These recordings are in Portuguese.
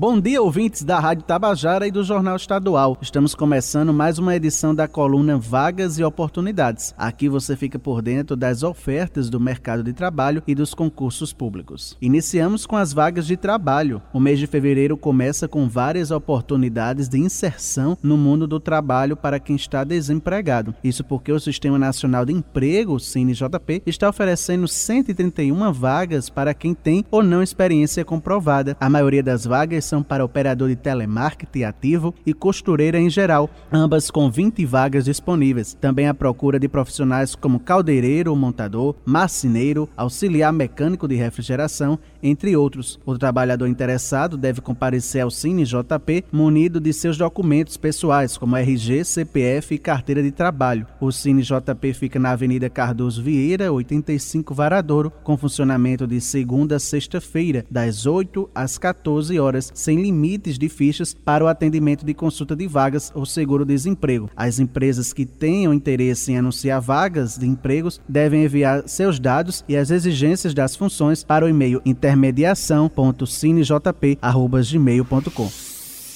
Bom dia, ouvintes da Rádio Tabajara e do Jornal Estadual. Estamos começando mais uma edição da coluna Vagas e Oportunidades. Aqui você fica por dentro das ofertas do mercado de trabalho e dos concursos públicos. Iniciamos com as vagas de trabalho. O mês de fevereiro começa com várias oportunidades de inserção no mundo do trabalho para quem está desempregado. Isso porque o Sistema Nacional de Emprego, o CineJP, está oferecendo 131 vagas para quem tem ou não experiência comprovada. A maioria das vagas para operador de telemarketing ativo e costureira em geral, ambas com 20 vagas disponíveis. Também a procura de profissionais como caldeireiro, montador, marceneiro, auxiliar mecânico de refrigeração, entre outros. O trabalhador interessado deve comparecer ao Cine JP munido de seus documentos pessoais, como RG, CPF e carteira de trabalho. O Cine JP fica na Avenida Cardoso Vieira, 85 Varadouro, com funcionamento de segunda a sexta-feira, das 8 às 14 horas, sem limites de fichas para o atendimento de consulta de vagas ou seguro-desemprego. As empresas que tenham interesse em anunciar vagas de empregos devem enviar seus dados e as exigências das funções para o e-mail intermediação.cinejp.gmail.com.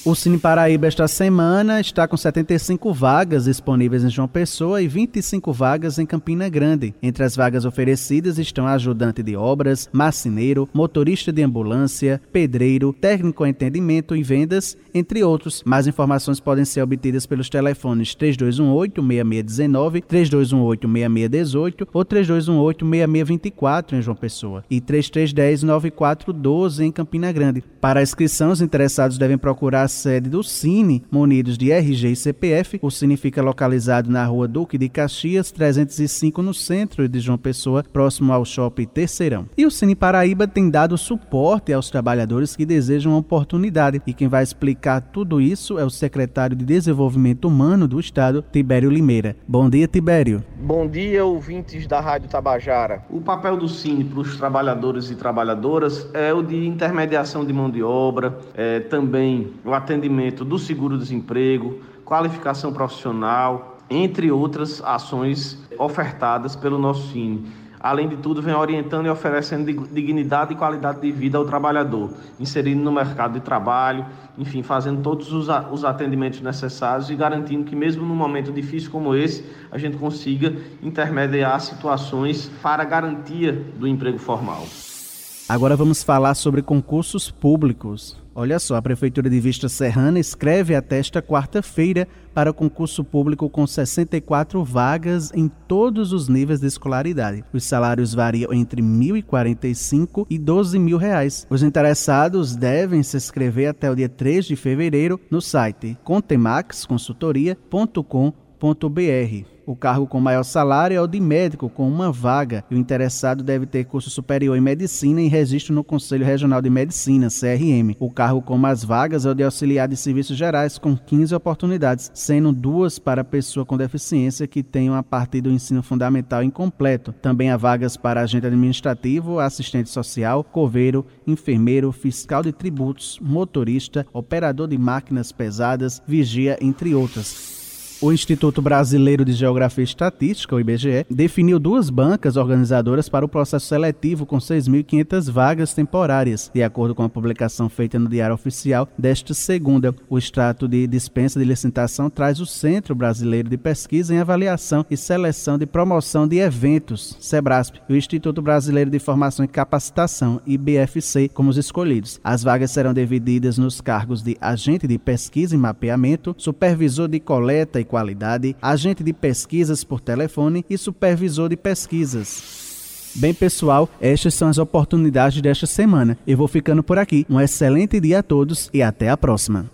O Cine Paraíba esta semana está com 75 vagas disponíveis em João Pessoa e 25 vagas em Campina Grande. Entre as vagas oferecidas estão ajudante de obras, marceneiro, motorista de ambulância, pedreiro, técnico em atendimento e vendas, entre outros. Mais informações podem ser obtidas pelos telefones 3218-6619, 3218-6618 ou 3218-6624 em João Pessoa e 3310-9412 em Campina Grande. Para inscrição, os interessados devem procurar sede do Cine, munidos de RG e CPF. O Cine fica localizado na rua Duque de Caxias, 305, no centro de João Pessoa, próximo ao Shopping Terceirão. E o Cine Paraíba tem dado suporte aos trabalhadores que desejam uma oportunidade. E quem vai explicar tudo isso é o secretário de Desenvolvimento Humano do Estado, Tibério Limeira. Bom dia, Tibério. Bom dia, ouvintes da Rádio Tabajara. O papel do Cine para os trabalhadores e trabalhadoras é o de intermediação de mão de obra, é, também o atendimento do seguro-desemprego, qualificação profissional, entre outras ações ofertadas pelo nosso Cine. Além de tudo, vem orientando e oferecendo dignidade e qualidade de vida ao trabalhador, inserindo no mercado de trabalho, enfim, fazendo todos os atendimentos necessários e garantindo que, mesmo num momento difícil como esse, a gente consiga intermediar situações para garantia do emprego formal. Agora vamos falar sobre concursos públicos. Olha só, a Prefeitura de Vista Serrana escreve até esta quarta-feira para concurso público com 64 vagas em todos os níveis de escolaridade. Os salários variam entre R$ 1.045 e 12 mil reais. Os interessados devem se inscrever até o dia 3 de fevereiro no site contemaxconsultoria.com.br. O cargo com maior salário é o de médico, com uma vaga, e o interessado deve ter curso superior em medicina e registro no Conselho Regional de Medicina, CRM. O cargo com mais vagas é o de auxiliar de serviços gerais, com 15 oportunidades, sendo duas para pessoa com deficiência que tenham a partir do ensino fundamental incompleto. Também há vagas para agente administrativo, assistente social, coveiro, enfermeiro, fiscal de tributos, motorista, operador de máquinas pesadas, vigia, entre outras. O Instituto Brasileiro de Geografia e Estatística, o IBGE, definiu duas bancas organizadoras para o processo seletivo com 6.500 vagas temporárias. De acordo com a publicação feita no Diário Oficial desta segunda, o extrato de dispensa de licitação traz o Centro Brasileiro de Pesquisa em Avaliação e Seleção de Promoção de Eventos, SEBRASP, e o Instituto Brasileiro de Formação e Capacitação, IBFC, como os escolhidos. As vagas serão divididas nos cargos de agente de pesquisa e mapeamento, supervisor de coleta qualidade, agente de pesquisas por telefone e supervisor de pesquisas. Bem, pessoal, estas são as oportunidades desta semana. Eu vou ficando por aqui. Um excelente dia a todos e até a próxima.